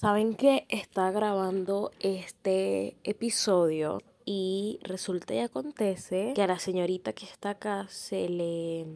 Saben que está grabando este episodio y resulta y acontece que a la señorita que está acá se le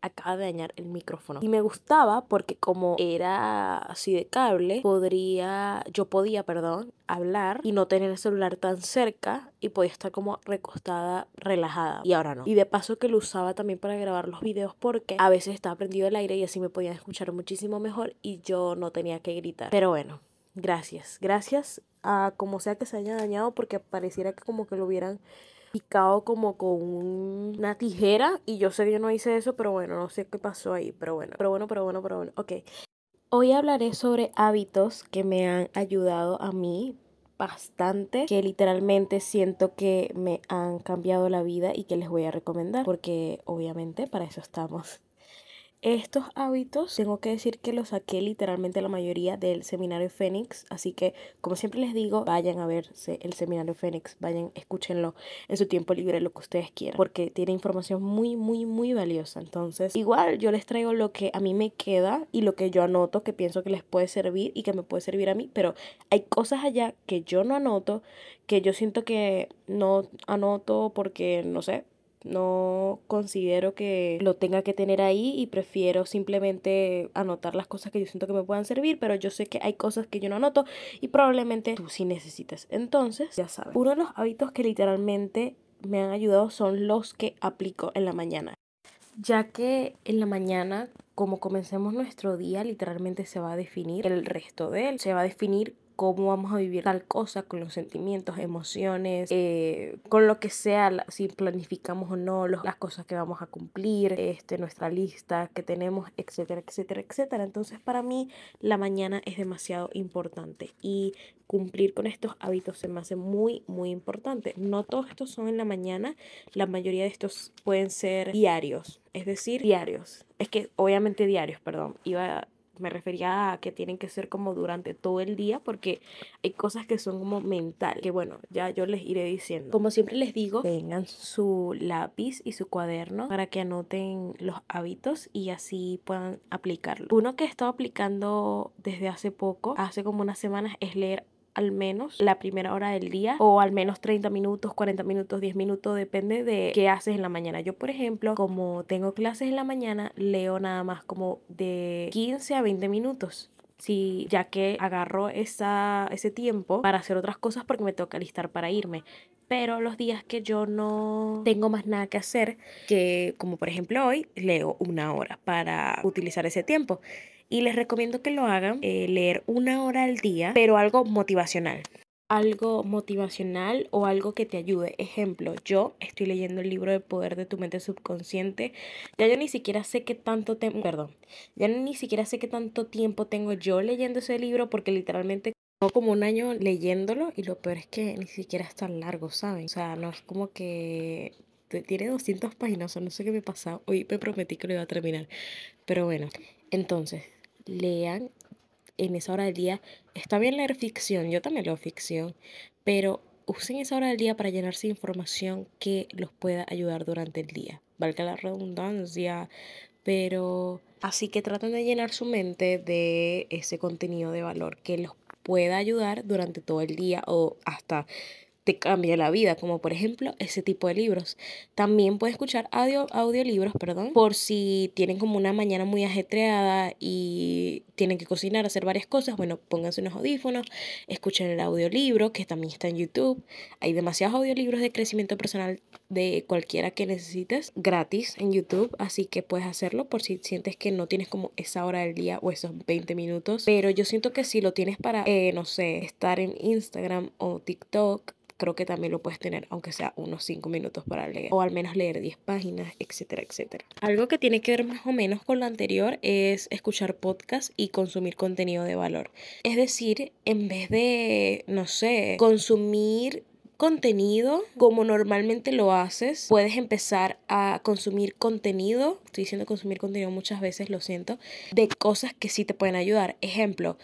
acaba de dañar el micrófono. Y me gustaba porque como era así de cable, podría, yo podía, perdón, hablar y no tener el celular tan cerca y podía estar como recostada, relajada. Y ahora no. Y de paso que lo usaba también para grabar los videos porque a veces estaba prendido el aire y así me podían escuchar muchísimo mejor y yo no tenía que gritar. Pero bueno, gracias. Gracias a como sea que se haya dañado porque pareciera que como que lo hubieran picado como con una tijera y yo sé que yo no hice eso, pero bueno, no sé qué pasó ahí, pero bueno, pero bueno, pero bueno, pero bueno, ok. Hoy hablaré sobre hábitos que me han ayudado a mí bastante, que literalmente siento que me han cambiado la vida y que les voy a recomendar, porque obviamente para eso estamos. Estos hábitos, tengo que decir que los saqué literalmente la mayoría del seminario Fénix, así que como siempre les digo, vayan a verse el seminario Fénix, vayan, escúchenlo en su tiempo libre, lo que ustedes quieran, porque tiene información muy, muy, muy valiosa. Entonces, igual yo les traigo lo que a mí me queda y lo que yo anoto, que pienso que les puede servir y que me puede servir a mí, pero hay cosas allá que yo no anoto, que yo siento que no anoto porque, no sé, no considero que lo tenga que tener ahí y prefiero simplemente anotar las cosas que yo siento que me puedan servir, pero yo sé que hay cosas que yo no anoto y probablemente tú sí necesites. Entonces, ya sabes, uno de los hábitos que literalmente me han ayudado son los que aplico en la mañana. Ya que en la mañana, como comencemos nuestro día, literalmente se va a definir el resto de él. Se va a definir cómo vamos a vivir tal cosa con los sentimientos, emociones, eh, con lo que sea, si planificamos o no las cosas que vamos a cumplir, este, nuestra lista que tenemos, etcétera, etcétera, etcétera. Entonces para mí la mañana es demasiado importante y cumplir con estos hábitos se me hace muy, muy importante. No todos estos son en la mañana, la mayoría de estos pueden ser diarios, es decir, diarios. Es que obviamente diarios, perdón, iba me refería a que tienen que ser como durante todo el día porque hay cosas que son como mental, que bueno, ya yo les iré diciendo. Como siempre les digo, tengan su lápiz y su cuaderno para que anoten los hábitos y así puedan aplicarlo. Uno que he estado aplicando desde hace poco, hace como unas semanas, es leer al menos la primera hora del día o al menos 30 minutos, 40 minutos, 10 minutos, depende de qué haces en la mañana. Yo, por ejemplo, como tengo clases en la mañana, leo nada más como de 15 a 20 minutos. Sí, ya que agarro esa, ese tiempo para hacer otras cosas porque me toca listar para irme pero los días que yo no tengo más nada que hacer, que como por ejemplo hoy, leo una hora para utilizar ese tiempo. Y les recomiendo que lo hagan, eh, leer una hora al día, pero algo motivacional. Algo motivacional o algo que te ayude. Ejemplo, yo estoy leyendo el libro de poder de tu mente subconsciente. Ya yo ni siquiera sé qué tanto tengo, perdón, ya ni siquiera sé qué tanto tiempo tengo yo leyendo ese libro porque literalmente tengo como un año leyéndolo y lo peor es que ni siquiera es tan largo, ¿saben? O sea, no es como que tiene 200 páginas, o no sé qué me pasa. Hoy me prometí que lo iba a terminar. Pero bueno, entonces, lean en esa hora del día. Está bien leer ficción, yo también leo ficción, pero usen esa hora del día para llenarse de información que los pueda ayudar durante el día. Valga la redundancia, pero así que traten de llenar su mente de ese contenido de valor que los pueda ayudar durante todo el día o hasta te cambia la vida, como por ejemplo ese tipo de libros. También puedes escuchar audio, audiolibros, perdón, por si tienen como una mañana muy ajetreada y tienen que cocinar, hacer varias cosas, bueno, pónganse unos audífonos, escuchen el audiolibro, que también está en YouTube. Hay demasiados audiolibros de crecimiento personal de cualquiera que necesites gratis en YouTube, así que puedes hacerlo por si sientes que no tienes como esa hora del día o esos 20 minutos, pero yo siento que si lo tienes para, eh, no sé, estar en Instagram o TikTok, creo que también lo puedes tener, aunque sea unos 5 minutos para leer, o al menos leer 10 páginas, etcétera, etcétera. Algo que tiene que ver más o menos con lo anterior es escuchar podcast y consumir contenido de valor. Es decir, en vez de, no sé, consumir contenido como normalmente lo haces, puedes empezar a consumir contenido, estoy diciendo consumir contenido muchas veces, lo siento, de cosas que sí te pueden ayudar. Ejemplo,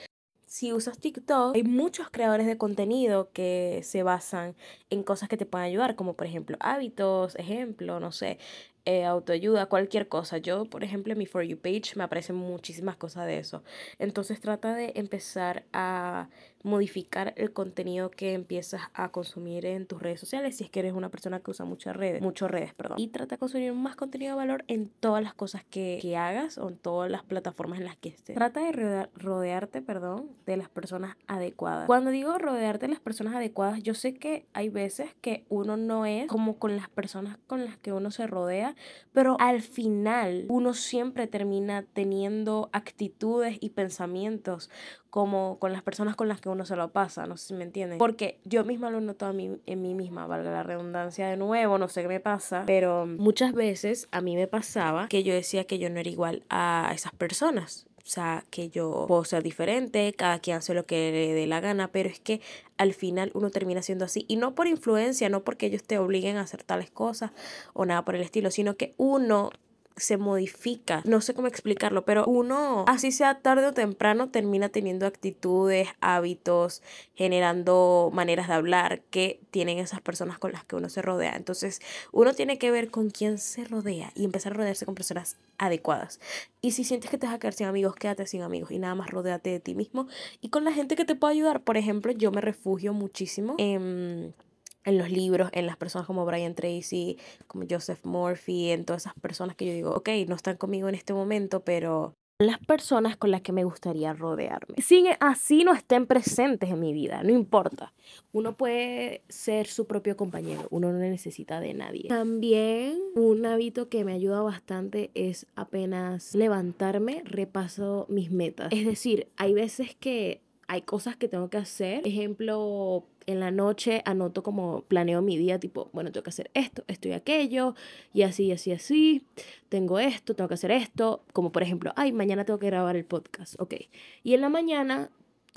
si usas TikTok, hay muchos creadores de contenido que se basan en cosas que te pueden ayudar, como por ejemplo hábitos, ejemplo, no sé, eh, autoayuda, cualquier cosa. Yo, por ejemplo, en mi For You page me aparecen muchísimas cosas de eso. Entonces trata de empezar a modificar el contenido que empiezas a consumir en tus redes sociales si es que eres una persona que usa muchas redes, muchas redes, perdón. Y trata de consumir más contenido de valor en todas las cosas que, que hagas o en todas las plataformas en las que estés. Trata de rodearte, perdón, de las personas adecuadas. Cuando digo rodearte de las personas adecuadas, yo sé que hay veces que uno no es como con las personas con las que uno se rodea, pero al final uno siempre termina teniendo actitudes y pensamientos como con las personas con las que uno se lo pasa, no sé si me entienden. Porque yo misma lo noto a mí, en mí misma, valga la redundancia de nuevo, no sé qué me pasa, pero muchas veces a mí me pasaba que yo decía que yo no era igual a esas personas. O sea, que yo puedo ser diferente, cada quien hace lo que le dé la gana, pero es que al final uno termina siendo así. Y no por influencia, no porque ellos te obliguen a hacer tales cosas o nada por el estilo, sino que uno se modifica. No sé cómo explicarlo, pero uno, así sea tarde o temprano, termina teniendo actitudes, hábitos, generando maneras de hablar que tienen esas personas con las que uno se rodea. Entonces, uno tiene que ver con quién se rodea y empezar a rodearse con personas adecuadas. Y si sientes que te vas a quedar sin amigos, quédate sin amigos y nada más rodéate de ti mismo y con la gente que te pueda ayudar. Por ejemplo, yo me refugio muchísimo en en los libros, en las personas como Brian Tracy, como Joseph Murphy, en todas esas personas que yo digo, ok, no están conmigo en este momento, pero las personas con las que me gustaría rodearme. Sin así no estén presentes en mi vida, no importa. Uno puede ser su propio compañero, uno no necesita de nadie. También un hábito que me ayuda bastante es apenas levantarme, repaso mis metas. Es decir, hay veces que hay cosas que tengo que hacer. Ejemplo, en la noche anoto como planeo mi día, tipo, bueno, tengo que hacer esto, esto y aquello, y así, así, así. Tengo esto, tengo que hacer esto. Como por ejemplo, ay, mañana tengo que grabar el podcast, ok. Y en la mañana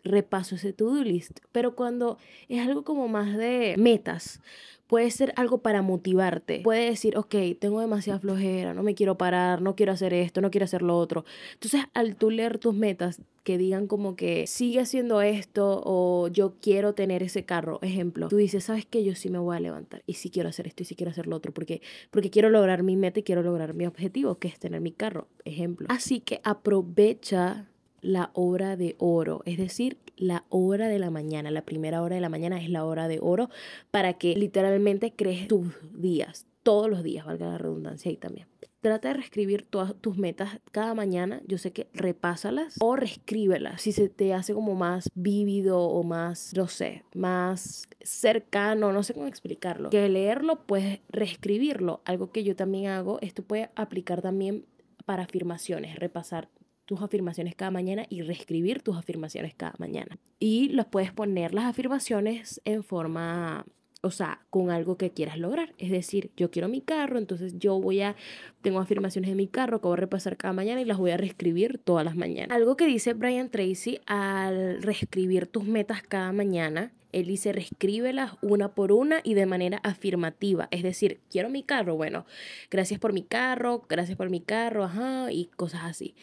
repaso ese to-do list. Pero cuando es algo como más de metas, puede ser algo para motivarte. Puede decir, ok, tengo demasiada flojera, no me quiero parar, no quiero hacer esto, no quiero hacer lo otro. Entonces, al tú leer tus metas, que digan como que sigue haciendo esto o yo quiero tener ese carro, ejemplo, tú dices, sabes que yo sí me voy a levantar y sí quiero hacer esto y sí quiero hacer lo otro, porque, porque quiero lograr mi meta y quiero lograr mi objetivo, que es tener mi carro, ejemplo. Así que aprovecha la hora de oro, es decir, la hora de la mañana. La primera hora de la mañana es la hora de oro para que literalmente crees tus días, todos los días, valga la redundancia ahí también. Trata de reescribir todas tus metas cada mañana. Yo sé que repásalas o reescríbelas si se te hace como más vívido o más, no sé, más cercano, no sé cómo explicarlo. Que leerlo, pues reescribirlo. Algo que yo también hago, esto puede aplicar también para afirmaciones, repasar tus afirmaciones cada mañana y reescribir tus afirmaciones cada mañana. Y los puedes poner las afirmaciones en forma, o sea, con algo que quieras lograr. Es decir, yo quiero mi carro, entonces yo voy a, tengo afirmaciones en mi carro que voy a repasar cada mañana y las voy a reescribir todas las mañanas. Algo que dice Brian Tracy al reescribir tus metas cada mañana él dice, reescríbelas una por una y de manera afirmativa. Es decir, quiero mi carro, bueno, gracias por mi carro, gracias por mi carro, ajá, y cosas así.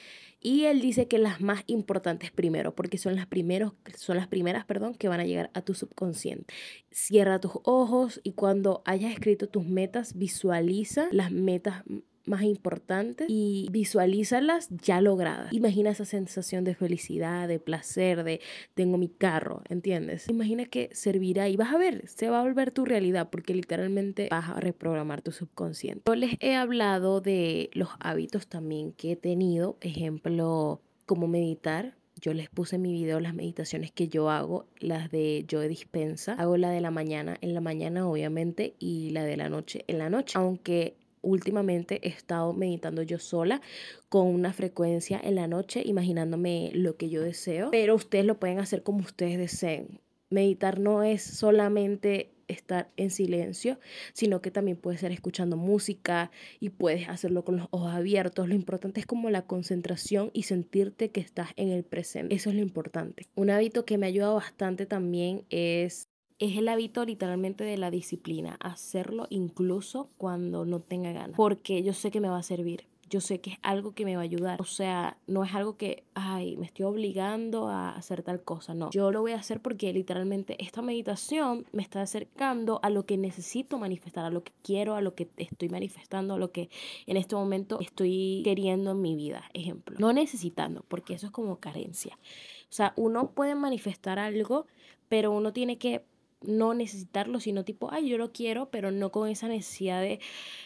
Y él dice que las más importantes primero, porque son las, primeros, son las primeras perdón, que van a llegar a tu subconsciente. Cierra tus ojos y cuando hayas escrito tus metas, visualiza las metas más importantes y visualízalas ya logradas. Imagina esa sensación de felicidad, de placer, de tengo mi carro, ¿entiendes? Imagina que servirá y vas a ver, se va a volver tu realidad porque literalmente vas a reprogramar tu subconsciente. Yo les he hablado de los hábitos también que he tenido, ejemplo, como meditar, yo les puse en mi video las meditaciones que yo hago, las de yo dispensa. Hago la de la mañana en la mañana, obviamente, y la de la noche en la noche. Aunque últimamente he estado meditando yo sola con una frecuencia en la noche, imaginándome lo que yo deseo, pero ustedes lo pueden hacer como ustedes deseen. Meditar no es solamente estar en silencio, sino que también puedes ser escuchando música y puedes hacerlo con los ojos abiertos. Lo importante es como la concentración y sentirte que estás en el presente. Eso es lo importante. Un hábito que me ha ayudado bastante también es es el hábito literalmente de la disciplina, hacerlo incluso cuando no tenga ganas, porque yo sé que me va a servir. yo sé que es algo que me va a ayudar. O sea, no es algo que, ay, me estoy obligando a hacer tal cosa. No, yo lo voy a hacer porque literalmente esta meditación me está acercando a lo que necesito manifestar, a lo que quiero, a lo que estoy manifestando, a lo que en este momento estoy queriendo en mi vida. Ejemplo, no necesitando, porque eso es como carencia. O sea, uno puede manifestar algo, pero uno tiene que no necesitarlo, sino tipo, ay, yo lo quiero, pero no con esa necesidad de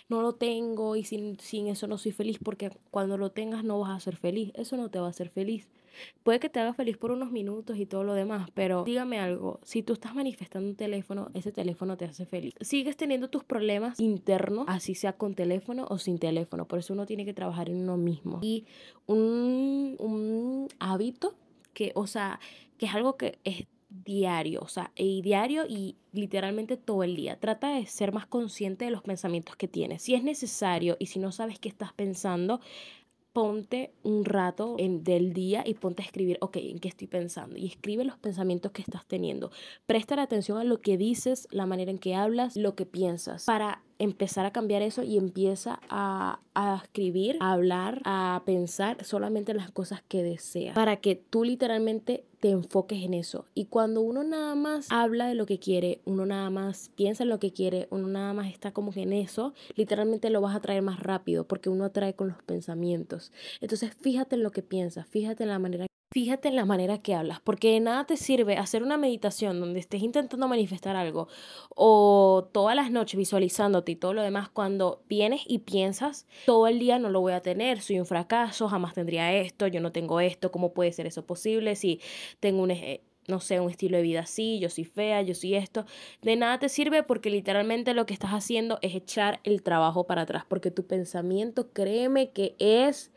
no lo tengo y sin, sin eso no soy feliz, porque cuando lo tengas no vas a ser feliz, eso no te va a hacer feliz. Puede que te haga feliz por unos minutos y todo lo demás, pero dígame algo, si tú estás manifestando un teléfono, ese teléfono te hace feliz. Sigues teniendo tus problemas internos, así sea con teléfono o sin teléfono, por eso uno tiene que trabajar en uno mismo. Y un, un hábito que, o sea, que es algo que es diario, o sea, y diario y literalmente todo el día. Trata de ser más consciente de los pensamientos que tienes. Si es necesario y si no sabes qué estás pensando, ponte un rato en, del día y ponte a escribir, ok, ¿en qué estoy pensando? Y escribe los pensamientos que estás teniendo. Presta atención a lo que dices, la manera en que hablas, lo que piensas, para empezar a cambiar eso y empieza a, a escribir, a hablar, a pensar solamente las cosas que deseas, para que tú literalmente te enfoques en eso. Y cuando uno nada más habla de lo que quiere, uno nada más piensa en lo que quiere, uno nada más está como que en eso, literalmente lo vas a traer más rápido porque uno atrae con los pensamientos. Entonces fíjate en lo que piensas, fíjate en la manera Fíjate en la manera que hablas, porque de nada te sirve hacer una meditación donde estés intentando manifestar algo o todas las noches visualizándote y todo lo demás cuando vienes y piensas, todo el día no lo voy a tener, soy un fracaso, jamás tendría esto, yo no tengo esto, ¿cómo puede ser eso posible si tengo un no sé, un estilo de vida así, yo soy fea, yo soy esto, de nada te sirve porque literalmente lo que estás haciendo es echar el trabajo para atrás, porque tu pensamiento, créeme que es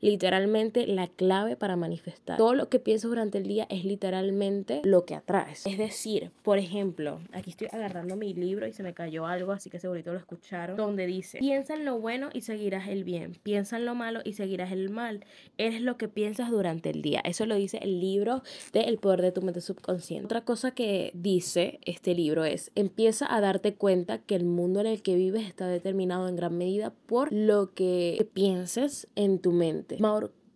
literalmente la clave para manifestar. Todo lo que piensas durante el día es literalmente lo que atraes. Es decir, por ejemplo, aquí estoy agarrando mi libro y se me cayó algo, así que segurito lo escucharon, donde dice, piensa en lo bueno y seguirás el bien, piensa en lo malo y seguirás el mal. Eres lo que piensas durante el día. Eso lo dice el libro de El poder de tu mente subconsciente. Otra cosa que dice este libro es, empieza a darte cuenta que el mundo en el que vives está determinado en gran medida por lo que pienses en tu mente.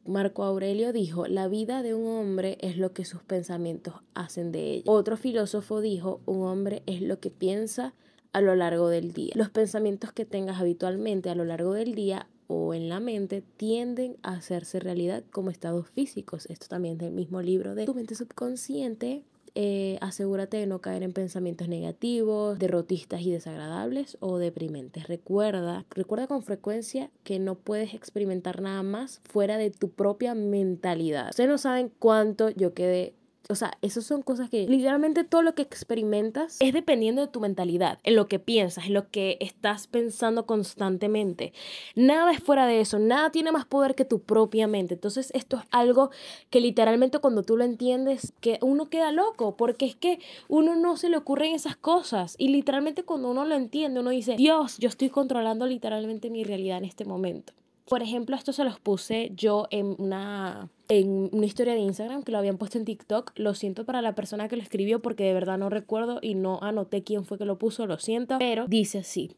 Marco Aurelio dijo, la vida de un hombre es lo que sus pensamientos hacen de ella. Otro filósofo dijo, un hombre es lo que piensa a lo largo del día. Los pensamientos que tengas habitualmente a lo largo del día o en la mente tienden a hacerse realidad como estados físicos. Esto también es del mismo libro de Tu mente subconsciente eh, asegúrate de no caer en pensamientos negativos, derrotistas y desagradables o deprimentes. Recuerda, recuerda con frecuencia que no puedes experimentar nada más fuera de tu propia mentalidad. Ustedes no saben cuánto yo quedé o sea, esas son cosas que literalmente todo lo que experimentas es dependiendo de tu mentalidad, en lo que piensas, en lo que estás pensando constantemente. Nada es fuera de eso, nada tiene más poder que tu propia mente. Entonces esto es algo que literalmente cuando tú lo entiendes, que uno queda loco, porque es que uno no se le ocurren esas cosas. Y literalmente cuando uno lo entiende, uno dice, Dios, yo estoy controlando literalmente mi realidad en este momento. Por ejemplo, esto se los puse yo en una, en una historia de Instagram que lo habían puesto en TikTok. Lo siento para la persona que lo escribió porque de verdad no recuerdo y no anoté quién fue que lo puso, lo siento. Pero dice así,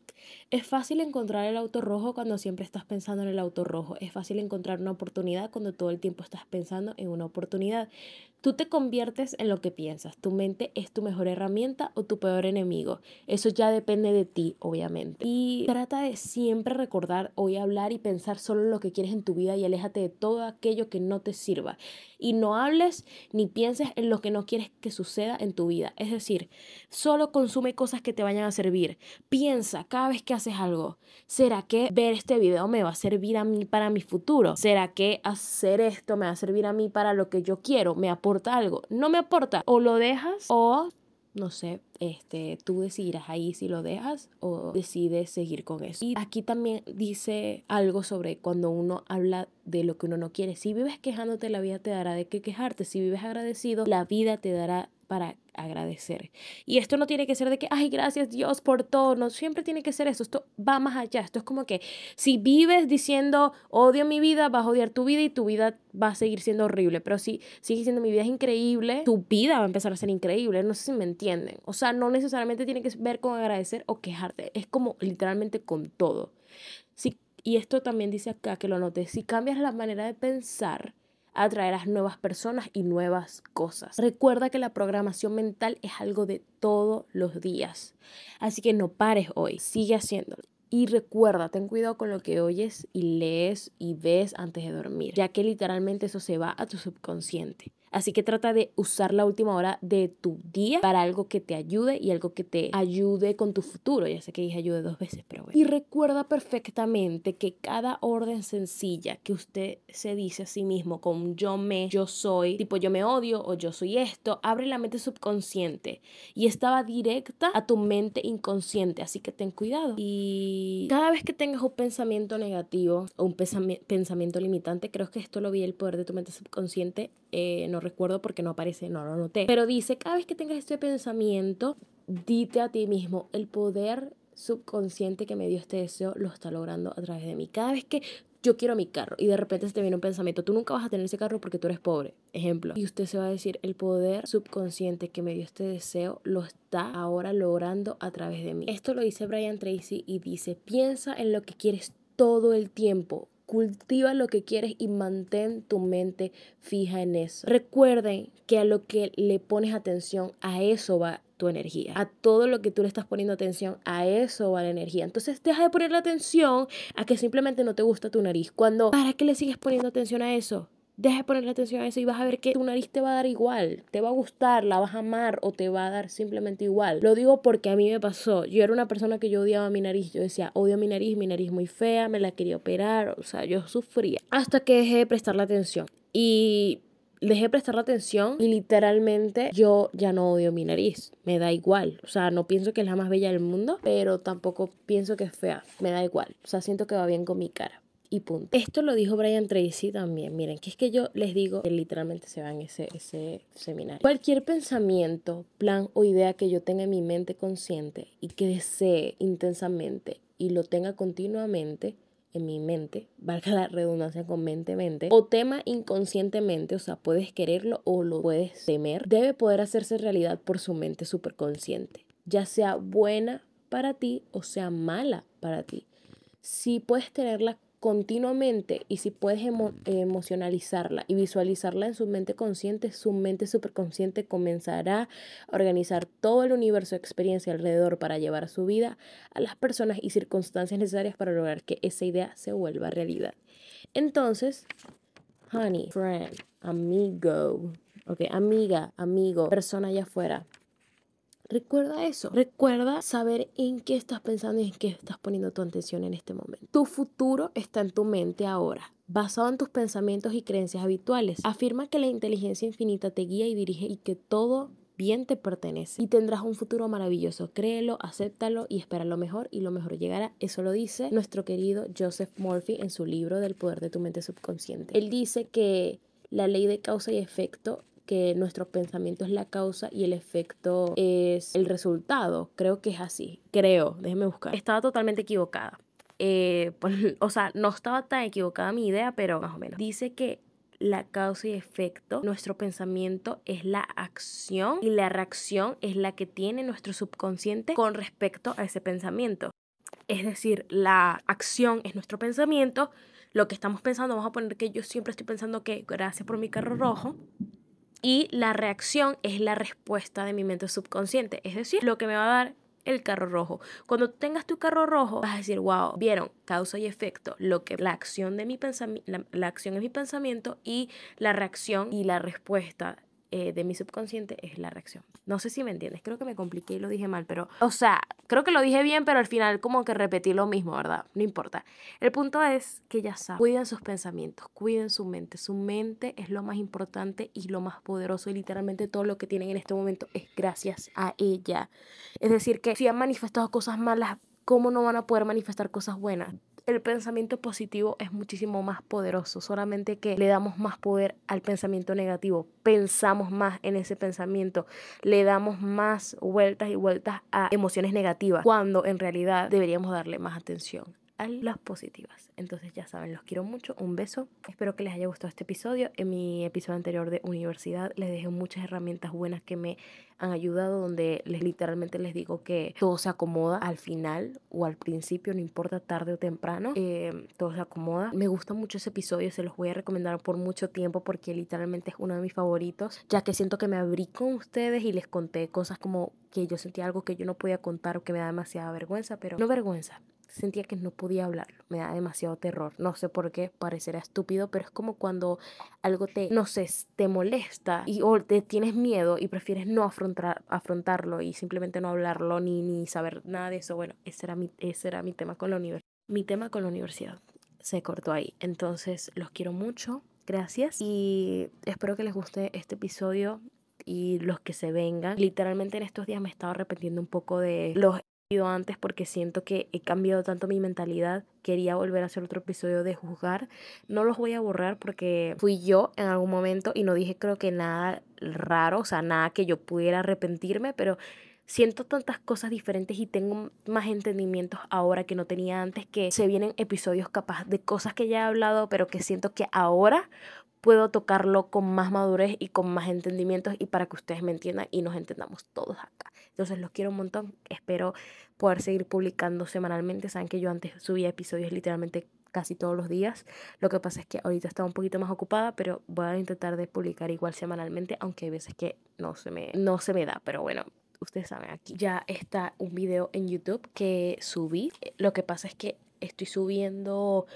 es fácil encontrar el auto rojo cuando siempre estás pensando en el auto rojo. Es fácil encontrar una oportunidad cuando todo el tiempo estás pensando en una oportunidad. Tú te conviertes en lo que piensas. Tu mente es tu mejor herramienta o tu peor enemigo. Eso ya depende de ti, obviamente. Y trata de siempre recordar, hoy hablar y pensar solo lo que quieres en tu vida y aléjate de todo aquello que no te sirva. Y no hables ni pienses en lo que no quieres que suceda en tu vida. Es decir, solo consume cosas que te vayan a servir. Piensa cada vez que haces algo. ¿Será que ver este video me va a servir a mí para mi futuro? ¿Será que hacer esto me va a servir a mí para lo que yo quiero? ¿Me aporta algo, no me aporta, o lo dejas o no sé, este, tú decidirás ahí si lo dejas o decides seguir con eso. Y aquí también dice algo sobre cuando uno habla de lo que uno no quiere. Si vives quejándote, la vida te dará de qué quejarte. Si vives agradecido, la vida te dará para agradecer. Y esto no tiene que ser de que, ay, gracias Dios por todo, no siempre tiene que ser eso, esto va más allá, esto es como que si vives diciendo, odio mi vida, vas a odiar tu vida y tu vida va a seguir siendo horrible, pero si sigues diciendo mi vida es increíble, tu vida va a empezar a ser increíble, no sé si me entienden, o sea, no necesariamente tiene que ver con agradecer o quejarte, es como literalmente con todo. Si y esto también dice acá que lo notes, si cambias la manera de pensar, atraerás nuevas personas y nuevas cosas. Recuerda que la programación mental es algo de todos los días. Así que no pares hoy, sigue haciéndolo. Y recuerda, ten cuidado con lo que oyes y lees y ves antes de dormir, ya que literalmente eso se va a tu subconsciente. Así que trata de usar la última hora de tu día para algo que te ayude y algo que te ayude con tu futuro. Ya sé que dije ayude dos veces, pero bueno. Y recuerda perfectamente que cada orden sencilla que usted se dice a sí mismo con yo me, yo soy, tipo yo me odio o yo soy esto, abre la mente subconsciente y estaba directa a tu mente inconsciente. Así que ten cuidado. Y cada vez que tengas un pensamiento negativo o un pensamiento limitante, creo que esto lo vi el poder de tu mente subconsciente. Eh, no recuerdo porque no aparece, no lo noté. Pero dice, cada vez que tengas este pensamiento, dite a ti mismo, el poder subconsciente que me dio este deseo lo está logrando a través de mí. Cada vez que yo quiero mi carro y de repente se te viene un pensamiento, tú nunca vas a tener ese carro porque tú eres pobre, ejemplo. Y usted se va a decir, el poder subconsciente que me dio este deseo lo está ahora logrando a través de mí. Esto lo dice Brian Tracy y dice, piensa en lo que quieres todo el tiempo. Cultiva lo que quieres y mantén tu mente fija en eso. Recuerden que a lo que le pones atención, a eso va tu energía. A todo lo que tú le estás poniendo atención, a eso va la energía. Entonces deja de ponerle atención a que simplemente no te gusta tu nariz. Cuando, ¿para qué le sigues poniendo atención a eso? Deja de ponerle atención a eso y vas a ver que tu nariz te va a dar igual, te va a gustar, la vas a amar o te va a dar simplemente igual. Lo digo porque a mí me pasó. Yo era una persona que yo odiaba mi nariz. Yo decía, odio mi nariz, mi nariz muy fea, me la quería operar. O sea, yo sufría. Hasta que dejé de prestarle atención. Y dejé de prestarle atención y literalmente yo ya no odio mi nariz. Me da igual. O sea, no pienso que es la más bella del mundo, pero tampoco pienso que es fea. Me da igual. O sea, siento que va bien con mi cara y punto. Esto lo dijo Brian Tracy también. Miren, que es que yo les digo que literalmente se va en ese, ese seminario. Cualquier pensamiento, plan o idea que yo tenga en mi mente consciente y que desee intensamente y lo tenga continuamente en mi mente, valga la redundancia con mente, mente, o tema inconscientemente, o sea, puedes quererlo o lo puedes temer, debe poder hacerse realidad por su mente superconsciente, ya sea buena para ti o sea mala para ti. Si puedes tenerla continuamente y si puedes emocionalizarla y visualizarla en su mente consciente, su mente superconsciente comenzará a organizar todo el universo de experiencia alrededor para llevar su vida a las personas y circunstancias necesarias para lograr que esa idea se vuelva realidad. Entonces, honey, friend, amigo, ok, amiga, amigo, persona allá afuera, Recuerda eso. Recuerda saber en qué estás pensando y en qué estás poniendo tu atención en este momento. Tu futuro está en tu mente ahora, basado en tus pensamientos y creencias habituales. Afirma que la inteligencia infinita te guía y dirige y que todo bien te pertenece y tendrás un futuro maravilloso. Créelo, acéptalo y espera lo mejor y lo mejor llegará. Eso lo dice nuestro querido Joseph Murphy en su libro del poder de tu mente subconsciente. Él dice que la ley de causa y efecto que nuestro pensamiento es la causa y el efecto es el resultado. Creo que es así. Creo, déjeme buscar. Estaba totalmente equivocada. Eh, pues, o sea, no estaba tan equivocada mi idea, pero más o menos. Dice que la causa y efecto, nuestro pensamiento es la acción y la reacción es la que tiene nuestro subconsciente con respecto a ese pensamiento. Es decir, la acción es nuestro pensamiento, lo que estamos pensando, vamos a poner que yo siempre estoy pensando que gracias por mi carro rojo, y la reacción es la respuesta de mi mente subconsciente, es decir, lo que me va a dar el carro rojo. Cuando tengas tu carro rojo, vas a decir, wow, vieron, causa y efecto, lo que la acción de mi pensamiento, la acción es mi pensamiento y la reacción y la respuesta eh, de mi subconsciente es la reacción. No sé si me entiendes, creo que me compliqué y lo dije mal, pero, o sea, creo que lo dije bien, pero al final como que repetí lo mismo, ¿verdad? No importa. El punto es que ya saben, cuiden sus pensamientos, cuiden su mente. Su mente es lo más importante y lo más poderoso y literalmente todo lo que tienen en este momento es gracias a ella. Es decir, que si han manifestado cosas malas, ¿cómo no van a poder manifestar cosas buenas? El pensamiento positivo es muchísimo más poderoso, solamente que le damos más poder al pensamiento negativo, pensamos más en ese pensamiento, le damos más vueltas y vueltas a emociones negativas, cuando en realidad deberíamos darle más atención las positivas. Entonces ya saben, los quiero mucho, un beso. Espero que les haya gustado este episodio. En mi episodio anterior de universidad les dejé muchas herramientas buenas que me han ayudado, donde les literalmente les digo que todo se acomoda al final o al principio, no importa tarde o temprano, eh, todo se acomoda. Me gusta mucho ese episodio, se los voy a recomendar por mucho tiempo porque literalmente es uno de mis favoritos, ya que siento que me abrí con ustedes y les conté cosas como que yo sentía algo que yo no podía contar o que me da demasiada vergüenza, pero no vergüenza, sentía que no podía hablarlo, me da demasiado terror, no sé por qué, parecerá estúpido, pero es como cuando algo te, no sé, te molesta y o te tienes miedo y prefieres no afrontar, afrontarlo y simplemente no hablarlo ni, ni saber nada de eso, bueno, ese era mi, ese era mi tema con la universidad. Mi tema con la universidad se cortó ahí, entonces los quiero mucho, gracias y espero que les guste este episodio y los que se vengan. Literalmente en estos días me estaba arrepentiendo un poco de los antes porque siento que he cambiado tanto mi mentalidad. Quería volver a hacer otro episodio de juzgar. No los voy a borrar porque fui yo en algún momento y no dije creo que nada raro, o sea, nada que yo pudiera arrepentirme, pero siento tantas cosas diferentes y tengo más entendimientos ahora que no tenía antes que se vienen episodios capaz de cosas que ya he hablado, pero que siento que ahora puedo tocarlo con más madurez y con más entendimientos y para que ustedes me entiendan y nos entendamos todos acá. Entonces los quiero un montón. Espero poder seguir publicando semanalmente. Saben que yo antes subía episodios literalmente casi todos los días. Lo que pasa es que ahorita estaba un poquito más ocupada, pero voy a intentar de publicar igual semanalmente, aunque hay veces que no se me, no se me da. Pero bueno, ustedes saben, aquí ya está un video en YouTube que subí. Lo que pasa es que estoy subiendo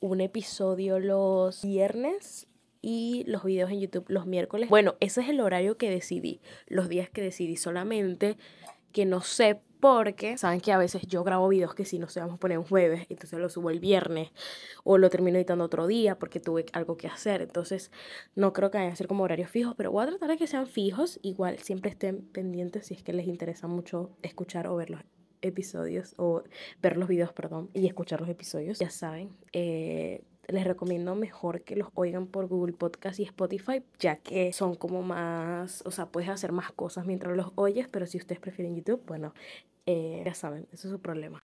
un episodio los viernes y los videos en YouTube los miércoles. Bueno, ese es el horario que decidí, los días que decidí solamente, que no sé por qué. Saben que a veces yo grabo videos que si no se vamos a poner un jueves, entonces lo subo el viernes o lo termino editando otro día porque tuve algo que hacer. Entonces no creo que vayan a ser como horarios fijos, pero voy a tratar de que sean fijos. Igual siempre estén pendientes si es que les interesa mucho escuchar o ver los episodios o ver los videos, perdón, y escuchar los episodios. Ya saben, eh, les recomiendo mejor que los oigan por Google Podcast y Spotify, ya que son como más, o sea, puedes hacer más cosas mientras los oyes, pero si ustedes prefieren YouTube, bueno, eh, ya saben, ese es su problema.